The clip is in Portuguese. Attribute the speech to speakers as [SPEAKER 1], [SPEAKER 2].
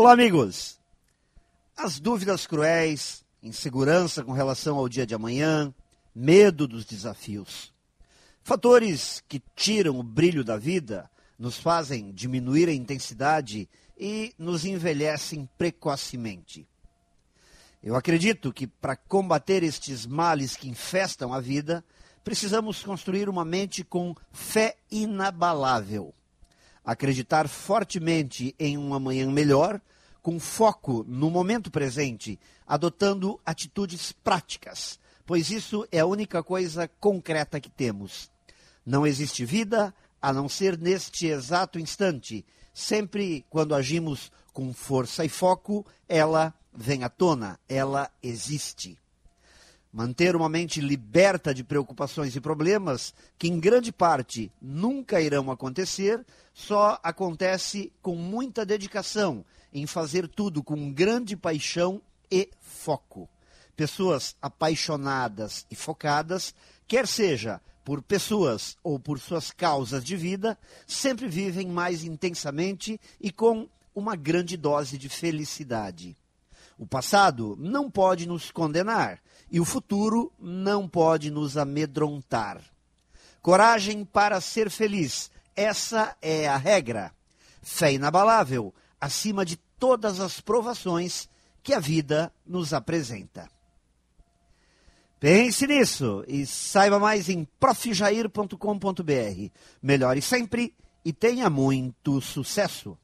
[SPEAKER 1] Olá, amigos! As dúvidas cruéis, insegurança com relação ao dia de amanhã, medo dos desafios. Fatores que tiram o brilho da vida, nos fazem diminuir a intensidade e nos envelhecem precocemente. Eu acredito que para combater estes males que infestam a vida, precisamos construir uma mente com fé inabalável. Acreditar fortemente em um amanhã melhor, com foco no momento presente, adotando atitudes práticas, pois isso é a única coisa concreta que temos. Não existe vida a não ser neste exato instante. Sempre quando agimos com força e foco, ela vem à tona, ela existe. Manter uma mente liberta de preocupações e problemas, que em grande parte nunca irão acontecer, só acontece com muita dedicação em fazer tudo com grande paixão e foco. Pessoas apaixonadas e focadas, quer seja por pessoas ou por suas causas de vida, sempre vivem mais intensamente e com uma grande dose de felicidade. O passado não pode nos condenar e o futuro não pode nos amedrontar. Coragem para ser feliz, essa é a regra. Fé inabalável, acima de todas as provações que a vida nos apresenta. Pense nisso e saiba mais em profjair.com.br. Melhore sempre e tenha muito sucesso.